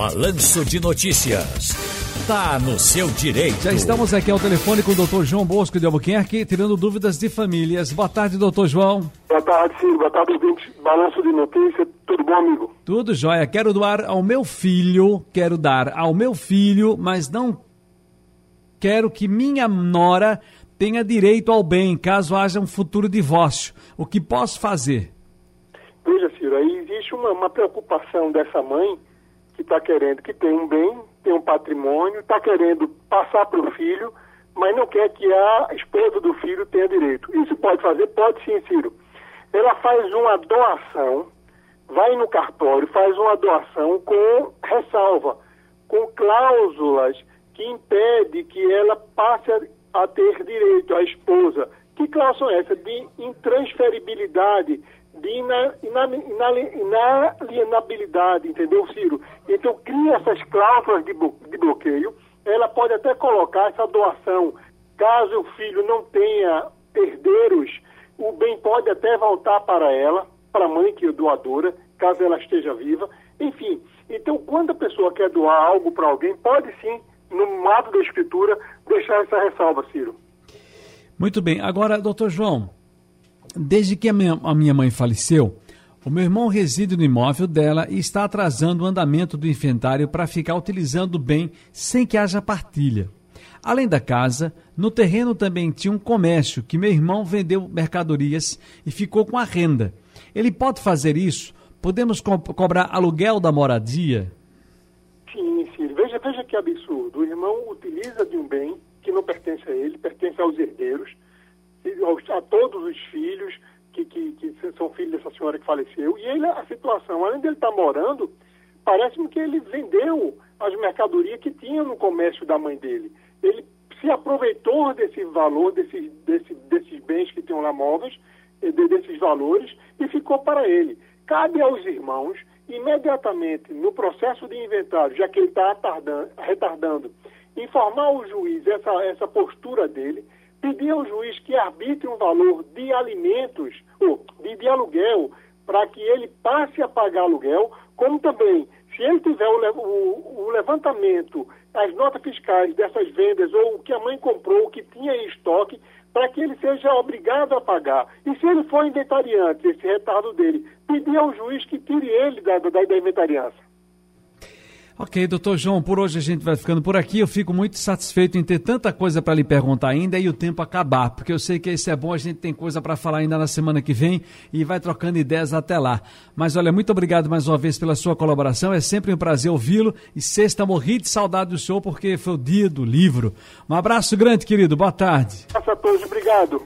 Balanço de Notícias. Tá no seu direito. Já estamos aqui ao telefone com o doutor João Bosco de Albuquerque, tirando dúvidas de famílias. Boa tarde, doutor João. Boa tarde, Ciro. Boa tarde, ouvinte. Balanço de Notícias. Tudo bom, amigo? Tudo jóia. Quero doar ao meu filho, quero dar ao meu filho, mas não quero que minha nora tenha direito ao bem, caso haja um futuro divórcio. O que posso fazer? Veja, Ciro, aí existe uma, uma preocupação dessa mãe que está querendo que tenha um bem, tem um patrimônio, está querendo passar para o filho, mas não quer que a esposa do filho tenha direito. Isso pode fazer? Pode sim, Ciro. Ela faz uma doação, vai no cartório, faz uma doação com ressalva, com cláusulas que impede que ela passe a, ter direito, a esposa. Que cláusula é essa? De intransferibilidade, de ina, ina, ina, inalienabilidade, entendeu, Ciro? Então, cria essas cláusulas de, de bloqueio. Ela pode até colocar essa doação, caso o filho não tenha herdeiros, o bem pode até voltar para ela, para a mãe que é doadora, caso ela esteja viva. Enfim, então, quando a pessoa quer doar algo para alguém, pode sim, no ato da escritura, deixar essa ressalva, Ciro. Muito bem. Agora, doutor João, Desde que a minha, a minha mãe faleceu, o meu irmão reside no imóvel dela e está atrasando o andamento do inventário para ficar utilizando o bem sem que haja partilha. Além da casa, no terreno também tinha um comércio que meu irmão vendeu mercadorias e ficou com a renda. Ele pode fazer isso? Podemos co cobrar aluguel da moradia? Sim, sim. Veja, veja que absurdo. O irmão utiliza de um bem que não pertence a ele, pertence aos herdeiros a todos os filhos que, que, que, são filhos dessa senhora que faleceu. E ele, a situação, além dele estar morando, parece-me que ele vendeu as mercadorias que tinha no comércio da mãe dele. Ele se aproveitou desse valor, desses, desse, desses bens que tinham lá móveis, desses valores, e ficou para ele. Cabe aos irmãos, imediatamente, no processo de inventário, já que ele está retardando, informar o juiz essa, essa postura dele, pedir ao juiz que arbitre um valor de alimentos, ou de, de aluguel, para que ele passe a pagar aluguel, como também, se ele tiver o, o, o, levantamento, as notas fiscais dessas vendas, ou o que a mãe comprou, o que tinha em estoque, para que ele seja obrigado a pagar. E se ele for inventariante, esse retardo dele, pedir ao juiz que tire ele da, da, da inventariança. Ok, doutor João, por hoje a gente vai ficando por aqui. Eu fico muito satisfeito em ter tanta coisa para lhe perguntar ainda e o tempo acabar, porque eu sei que isso é bom, a gente tem coisa para falar ainda na semana que vem e vai trocando ideias até lá. Mas olha, muito obrigado mais uma vez pela sua colaboração, é sempre um prazer ouvi-lo e sexta morri de saudade do senhor porque foi o dia do livro. Um abraço grande, querido, boa tarde. Um abraço a todos, obrigado.